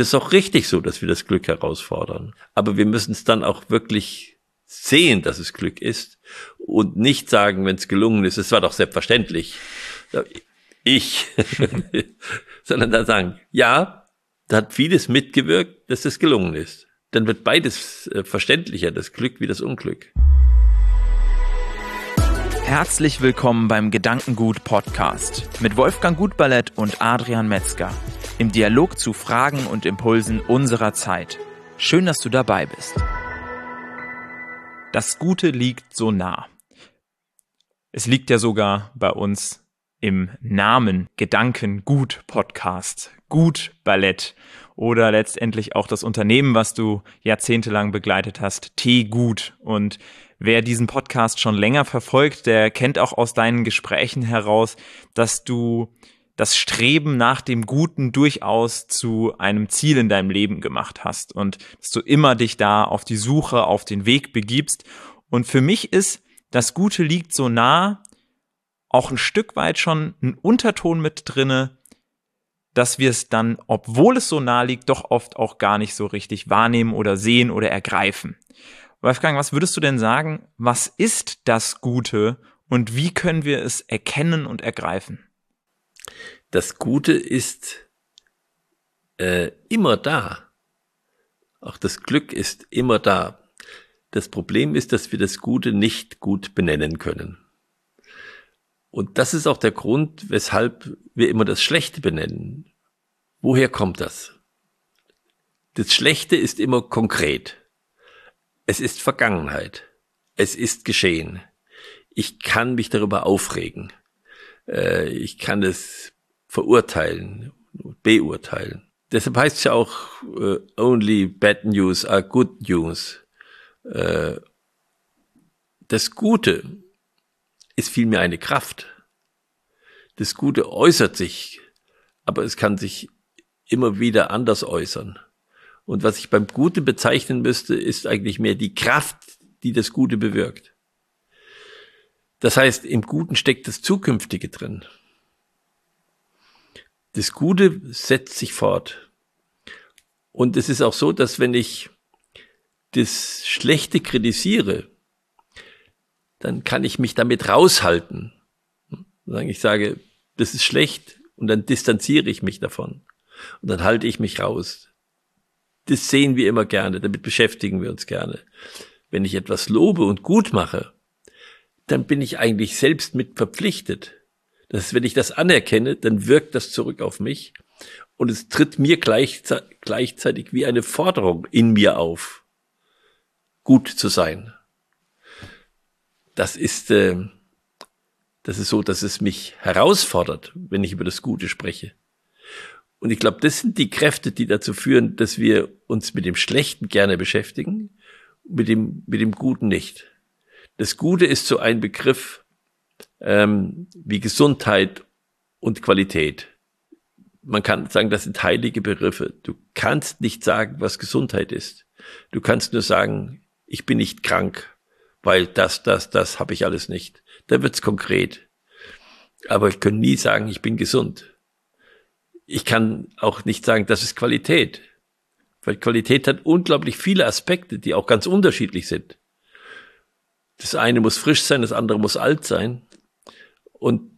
Es ist auch richtig so, dass wir das Glück herausfordern. Aber wir müssen es dann auch wirklich sehen, dass es Glück ist und nicht sagen, wenn es gelungen ist, es war doch selbstverständlich. Ich, sondern dann sagen, ja, da hat vieles mitgewirkt, dass es gelungen ist. Dann wird beides äh, verständlicher, das Glück wie das Unglück. Herzlich willkommen beim Gedankengut Podcast mit Wolfgang Gutballett und Adrian Metzger im Dialog zu Fragen und Impulsen unserer Zeit. Schön, dass du dabei bist. Das Gute liegt so nah. Es liegt ja sogar bei uns im Namen Gedankengut Podcast, Gut Ballett oder letztendlich auch das Unternehmen, was du jahrzehntelang begleitet hast, T Gut und Wer diesen Podcast schon länger verfolgt, der kennt auch aus deinen Gesprächen heraus, dass du das Streben nach dem Guten durchaus zu einem Ziel in deinem Leben gemacht hast und dass du immer dich da auf die Suche, auf den Weg begibst. Und für mich ist das Gute liegt so nah auch ein Stück weit schon ein Unterton mit drinne, dass wir es dann, obwohl es so nah liegt, doch oft auch gar nicht so richtig wahrnehmen oder sehen oder ergreifen. Wolfgang, was würdest du denn sagen, was ist das Gute und wie können wir es erkennen und ergreifen? Das Gute ist äh, immer da. Auch das Glück ist immer da. Das Problem ist, dass wir das Gute nicht gut benennen können. Und das ist auch der Grund, weshalb wir immer das Schlechte benennen. Woher kommt das? Das Schlechte ist immer konkret. Es ist Vergangenheit. Es ist geschehen. Ich kann mich darüber aufregen. Äh, ich kann es verurteilen, beurteilen. Deshalb heißt es ja auch, uh, only bad news are good news. Uh, das Gute ist vielmehr eine Kraft. Das Gute äußert sich, aber es kann sich immer wieder anders äußern. Und was ich beim Gute bezeichnen müsste, ist eigentlich mehr die Kraft, die das Gute bewirkt. Das heißt, im Guten steckt das Zukünftige drin. Das Gute setzt sich fort. Und es ist auch so, dass wenn ich das Schlechte kritisiere, dann kann ich mich damit raushalten. Ich sage, das ist schlecht und dann distanziere ich mich davon. Und dann halte ich mich raus das sehen wir immer gerne, damit beschäftigen wir uns gerne. Wenn ich etwas lobe und gut mache, dann bin ich eigentlich selbst mit verpflichtet. Das wenn ich das anerkenne, dann wirkt das zurück auf mich und es tritt mir gleichzeitig wie eine Forderung in mir auf, gut zu sein. Das ist, äh, das ist so, dass es mich herausfordert, wenn ich über das Gute spreche. Und ich glaube, das sind die Kräfte, die dazu führen, dass wir uns mit dem Schlechten gerne beschäftigen, mit dem, mit dem Guten nicht. Das Gute ist so ein Begriff ähm, wie Gesundheit und Qualität. Man kann sagen, das sind heilige Begriffe. Du kannst nicht sagen, was Gesundheit ist. Du kannst nur sagen, ich bin nicht krank, weil das, das, das habe ich alles nicht. Da wird's konkret. Aber ich kann nie sagen, ich bin gesund ich kann auch nicht sagen, das ist Qualität. Weil Qualität hat unglaublich viele Aspekte, die auch ganz unterschiedlich sind. Das eine muss frisch sein, das andere muss alt sein. Und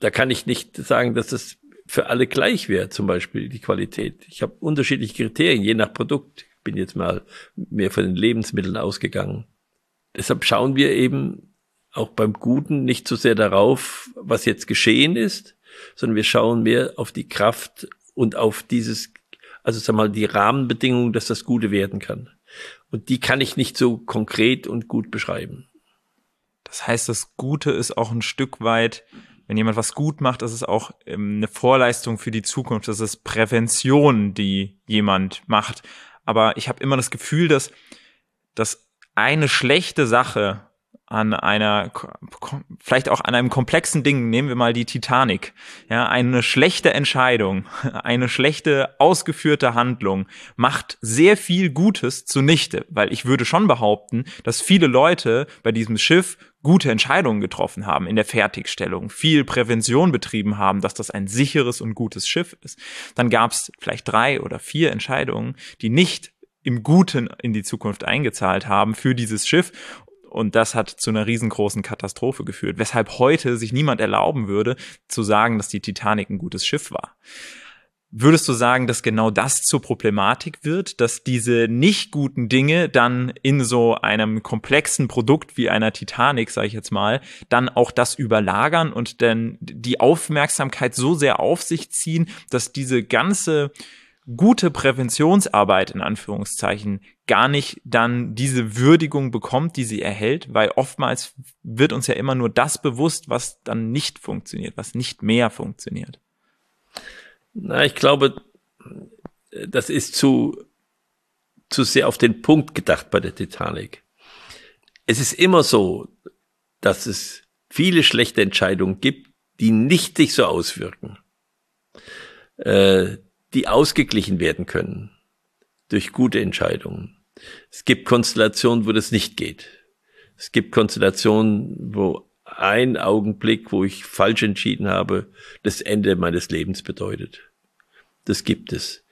da kann ich nicht sagen, dass das für alle gleich wäre, zum Beispiel die Qualität. Ich habe unterschiedliche Kriterien, je nach Produkt. Ich bin jetzt mal mehr von den Lebensmitteln ausgegangen. Deshalb schauen wir eben auch beim Guten nicht so sehr darauf, was jetzt geschehen ist, sondern wir schauen mehr auf die Kraft und auf dieses, also sag mal, die Rahmenbedingungen, dass das Gute werden kann. Und die kann ich nicht so konkret und gut beschreiben. Das heißt, das Gute ist auch ein Stück weit, wenn jemand was gut macht, das ist auch ähm, eine Vorleistung für die Zukunft. Das ist Prävention, die jemand macht. Aber ich habe immer das Gefühl, dass, dass eine schlechte Sache an einer, vielleicht auch an einem komplexen Ding, nehmen wir mal die Titanic. Ja, eine schlechte Entscheidung, eine schlechte ausgeführte Handlung macht sehr viel Gutes zunichte, weil ich würde schon behaupten, dass viele Leute bei diesem Schiff gute Entscheidungen getroffen haben in der Fertigstellung, viel Prävention betrieben haben, dass das ein sicheres und gutes Schiff ist. Dann gab es vielleicht drei oder vier Entscheidungen, die nicht im Guten in die Zukunft eingezahlt haben für dieses Schiff und das hat zu einer riesengroßen Katastrophe geführt, weshalb heute sich niemand erlauben würde, zu sagen, dass die Titanic ein gutes Schiff war. Würdest du sagen, dass genau das zur Problematik wird, dass diese nicht guten Dinge dann in so einem komplexen Produkt wie einer Titanic, sage ich jetzt mal, dann auch das überlagern und dann die Aufmerksamkeit so sehr auf sich ziehen, dass diese ganze gute Präventionsarbeit in Anführungszeichen gar nicht dann diese Würdigung bekommt, die sie erhält, weil oftmals wird uns ja immer nur das bewusst, was dann nicht funktioniert, was nicht mehr funktioniert. Na, ich glaube, das ist zu, zu sehr auf den Punkt gedacht bei der Titanic. Es ist immer so, dass es viele schlechte Entscheidungen gibt, die nicht sich so auswirken. Äh, die ausgeglichen werden können durch gute Entscheidungen. Es gibt Konstellationen, wo das nicht geht. Es gibt Konstellationen, wo ein Augenblick, wo ich falsch entschieden habe, das Ende meines Lebens bedeutet. Das gibt es.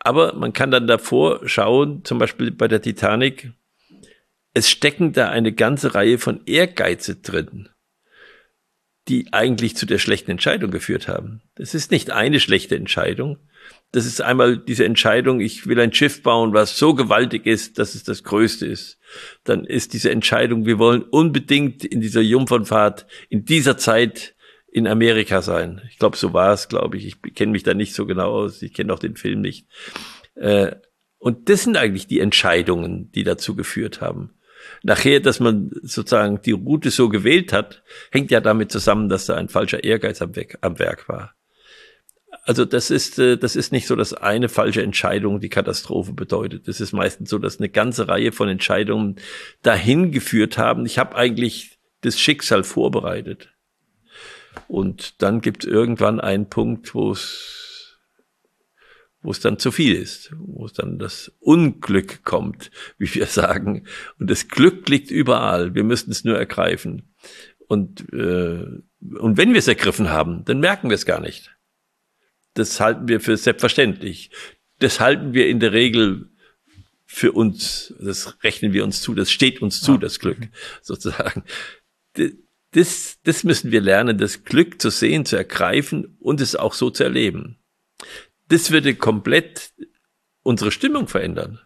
Aber man kann dann davor schauen, zum Beispiel bei der Titanic, es stecken da eine ganze Reihe von Ehrgeize drin, die eigentlich zu der schlechten Entscheidung geführt haben. Das ist nicht eine schlechte Entscheidung, das ist einmal diese Entscheidung, ich will ein Schiff bauen, was so gewaltig ist, dass es das Größte ist. Dann ist diese Entscheidung, wir wollen unbedingt in dieser Jungfernfahrt in dieser Zeit in Amerika sein. Ich glaube, so war es, glaube ich. Ich kenne mich da nicht so genau aus. Ich kenne auch den Film nicht. Äh, und das sind eigentlich die Entscheidungen, die dazu geführt haben. Nachher, dass man sozusagen die Route so gewählt hat, hängt ja damit zusammen, dass da ein falscher Ehrgeiz am, Werk war. Also das ist, äh, das ist nicht so, dass eine falsche Entscheidung die Katastrophe bedeutet. Das ist meistens so, dass eine ganze Reihe von Entscheidungen dahin geführt haben. Ich habe eigentlich das Schicksal vorbereitet. Und dann gibt es irgendwann einen Punkt, wo es wo es dann zu viel ist, wo es dann das Unglück kommt, wie wir sagen. Und das Glück liegt überall. Wir müssen es nur ergreifen. Und, äh, und wenn wir es ergriffen haben, dann merken wir es gar nicht das halten wir für selbstverständlich. Das halten wir in der Regel für uns, das rechnen wir uns zu, das steht uns zu, das Glück, sozusagen. Das, das müssen wir lernen, das Glück zu sehen, zu ergreifen und es auch so zu erleben. Das würde komplett unsere Stimmung verändern.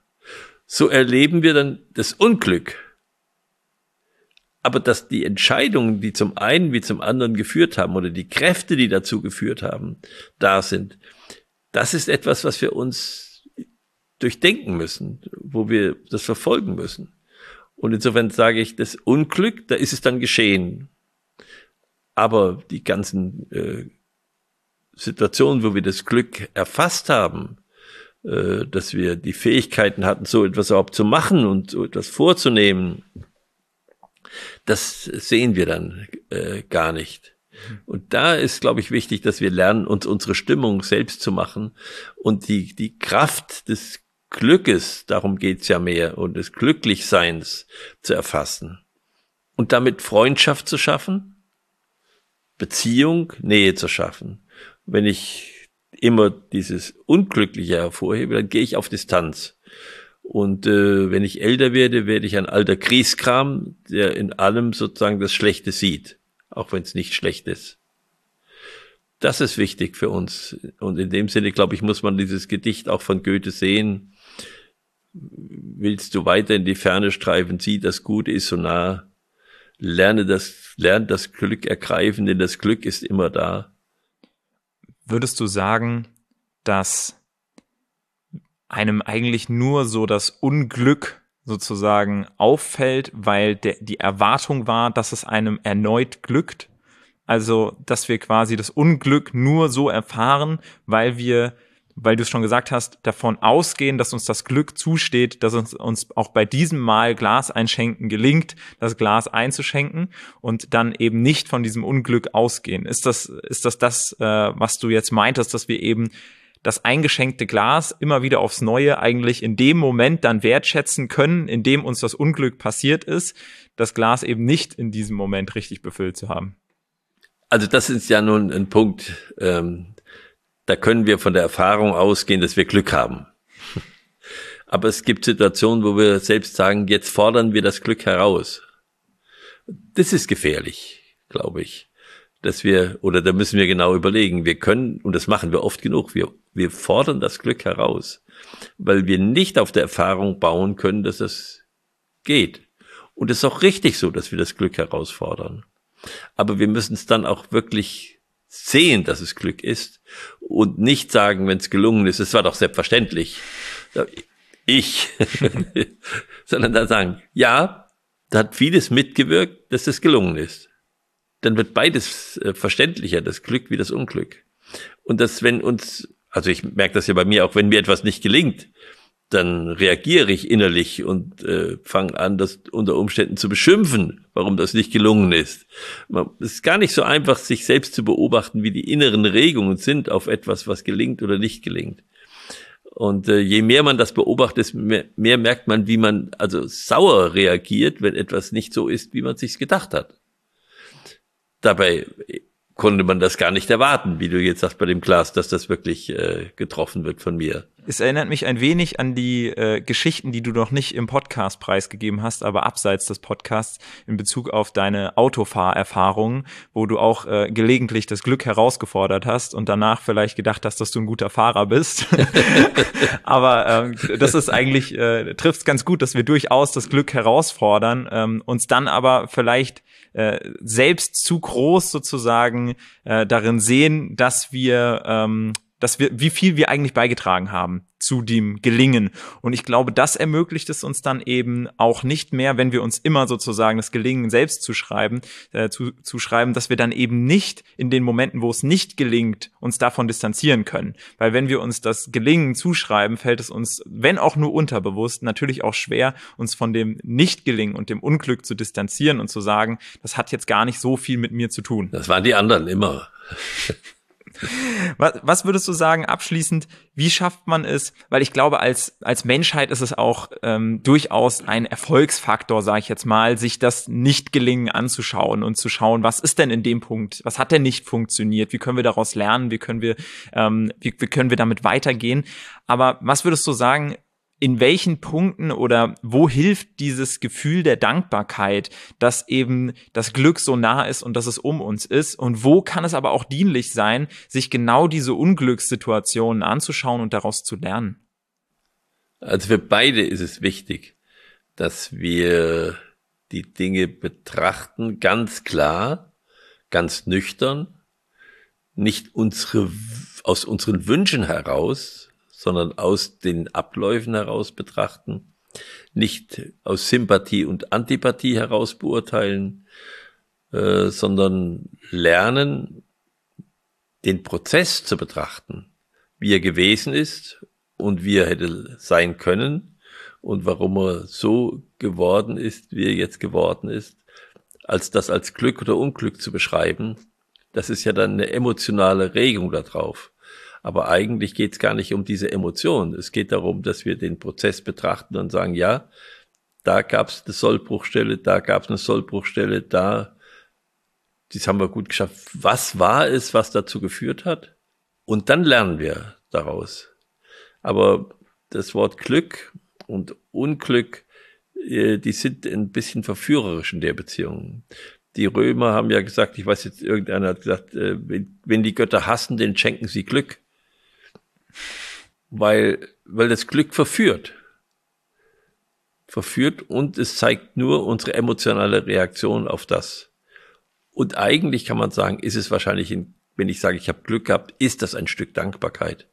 So erleben wir dann das Unglück aber dass die Entscheidungen, die zum einen wie zum anderen geführt haben oder die Kräfte, die dazu geführt haben, da sind, das ist etwas, was wir uns durchdenken müssen, wo wir das verfolgen müssen. Und insofern sage ich, das Unglück, da ist es dann geschehen. Aber die ganzen äh, Situationen, wo wir das Glück erfasst haben, äh, dass wir die Fähigkeiten hatten, so etwas überhaupt zu machen und so etwas vorzunehmen, das sehen wir dann äh, gar nicht. Und da ist, glaube ich, wichtig, dass wir lernen, uns unsere Stimmung selbst zu machen und die, die Kraft des Glückes, darum geht's ja mehr, und des Glücklichseins zu erfassen. Und damit Freundschaft zu schaffen, Beziehung, Nähe zu schaffen. Wenn ich immer dieses Unglückliche hervorhebe, dann gehe ich auf Distanz. Und äh, wenn ich älter werde, werde ich ein alter Kriegskram, der in allem sozusagen das Schlechte sieht, auch wenn es nicht schlecht ist. Das ist wichtig für uns. Und in dem Sinne, glaube ich, muss man dieses Gedicht auch von Goethe sehen. Willst du weiter in die Ferne streifen, sieh, das Gute ist so nah. Lerne das, lerne das Glück ergreifen, denn das Glück ist immer da. Würdest du sagen, dass einem eigentlich nur so das Unglück sozusagen auffällt, weil der, die Erwartung war, dass es einem erneut glückt. Also, dass wir quasi das Unglück nur so erfahren, weil wir weil du es schon gesagt hast, davon ausgehen, dass uns das Glück zusteht, dass uns, uns auch bei diesem Mal Glas einschenken gelingt, das Glas einzuschenken und dann eben nicht von diesem Unglück ausgehen. Ist das, ist das das, äh, was du jetzt meintest, dass wir eben das eingeschenkte Glas immer wieder aufs Neue eigentlich in dem Moment dann wertschätzen können, in dem uns das Unglück passiert ist, das Glas eben nicht in diesem Moment richtig befüllt zu haben? Also das ist ja nun ein Punkt, ähm, da können wir von der Erfahrung ausgehen, dass wir Glück haben. Aber es gibt Situationen, wo wir selbst sagen, jetzt fordern wir das Glück heraus. Das ist gefährlich, glaube ich. Dass wir, oder da müssen wir genau überlegen, wir können, und das machen wir oft genug, wir, wir fordern das Glück heraus, weil wir nicht auf der Erfahrung bauen können, dass es geht. Und es ist auch richtig so, dass wir das Glück herausfordern. Aber wir müssen es dann auch wirklich sehen, dass es Glück ist und nicht sagen, wenn es gelungen ist, es war doch selbstverständlich. Ich, sondern dann sagen, ja, da hat vieles mitgewirkt, dass es gelungen ist. Dann wird beides äh, verständlicher, das Glück wie das Unglück. Und dass wenn uns, also ich merke das ja bei mir auch, wenn mir etwas nicht gelingt, dann reagiere ich innerlich und äh, fange an, das unter Umständen zu beschimpfen, warum das nicht gelungen ist. Es ist gar nicht so einfach, sich selbst zu beobachten, wie die inneren Regungen sind auf etwas, was gelingt oder nicht gelingt. Und äh, je mehr man das beobachtet, mehr, mehr merkt man, wie man also sauer reagiert, wenn etwas nicht so ist, wie man sich gedacht hat. Dabei konnte man das gar nicht erwarten, wie du jetzt sagst bei dem Glas, dass das wirklich äh, getroffen wird von mir. Es erinnert mich ein wenig an die äh, Geschichten, die du noch nicht im Podcast preisgegeben hast, aber abseits des Podcasts in Bezug auf deine Autofahrerfahrungen, wo du auch äh, gelegentlich das Glück herausgefordert hast und danach vielleicht gedacht hast, dass du ein guter Fahrer bist. aber ähm, das ist eigentlich, äh, trifft ganz gut, dass wir durchaus das Glück herausfordern, ähm, uns dann aber vielleicht äh, selbst zu groß sozusagen äh, darin sehen, dass wir ähm, dass wir, wie viel wir eigentlich beigetragen haben zu dem Gelingen. Und ich glaube, das ermöglicht es uns dann eben auch nicht mehr, wenn wir uns immer sozusagen das Gelingen selbst zuschreiben, äh, zu, zuschreiben, dass wir dann eben nicht in den Momenten, wo es nicht gelingt, uns davon distanzieren können. Weil wenn wir uns das Gelingen zuschreiben, fällt es uns, wenn auch nur unterbewusst, natürlich auch schwer, uns von dem Nicht-Gelingen und dem Unglück zu distanzieren und zu sagen, das hat jetzt gar nicht so viel mit mir zu tun. Das waren die anderen immer. Was, was würdest du sagen abschließend, wie schafft man es? Weil ich glaube, als, als Menschheit ist es auch ähm, durchaus ein Erfolgsfaktor, sage ich jetzt mal, sich das Nicht-Gelingen anzuschauen und zu schauen, was ist denn in dem Punkt, was hat denn nicht funktioniert, wie können wir daraus lernen, wie können wir, ähm, wie, wie können wir damit weitergehen. Aber was würdest du sagen, in welchen Punkten oder wo hilft dieses Gefühl der Dankbarkeit, dass eben das Glück so nah ist und dass es um uns ist? Und wo kann es aber auch dienlich sein, sich genau diese Unglückssituationen anzuschauen und daraus zu lernen? Also für beide ist es wichtig, dass wir die Dinge betrachten, ganz klar, ganz nüchtern, nicht unsere, aus unseren Wünschen heraus, sondern aus den Abläufen heraus betrachten, nicht aus Sympathie und Antipathie heraus beurteilen, äh, sondern lernen, den Prozess zu betrachten, wie er gewesen ist und wie er hätte sein können und warum er so geworden ist, wie er jetzt geworden ist, als das als Glück oder Unglück zu beschreiben, das ist ja dann eine emotionale Regung darauf. Aber eigentlich geht es gar nicht um diese Emotion. Es geht darum, dass wir den Prozess betrachten und sagen, ja, da gab es eine Sollbruchstelle, da gab es eine Sollbruchstelle, da, das haben wir gut geschafft. Was war es, was dazu geführt hat? Und dann lernen wir daraus. Aber das Wort Glück und Unglück, äh, die sind ein bisschen verführerisch in der Beziehung. Die Römer haben ja gesagt, ich weiß jetzt, irgendeiner hat gesagt, äh, wenn die Götter hassen, dann schenken sie Glück weil, weil das Glück verführt. Verführt und es zeigt nur unsere emotionale Reaktion auf das. Und eigentlich kann man sagen, ist es wahrscheinlich, ein, wenn ich sage, ich habe Glück gehabt, ist das ein Stück Dankbarkeit.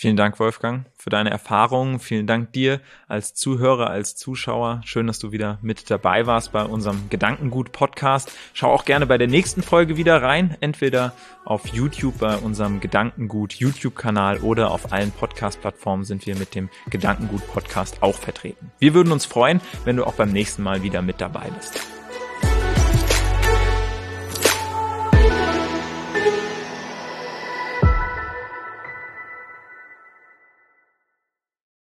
Vielen Dank, Wolfgang, für deine Erfahrungen. Vielen Dank dir als Zuhörer, als Zuschauer. Schön, dass du wieder mit dabei warst bei unserem Gedankengut-Podcast. Schau auch gerne bei der nächsten Folge wieder rein, entweder auf YouTube bei unserem Gedankengut YouTube-Kanal oder auf allen Podcast-Plattformen sind wir mit dem Gedankengut-Podcast auch vertreten. Wir würden uns freuen, wenn du auch beim nächsten Mal wieder mit dabei bist.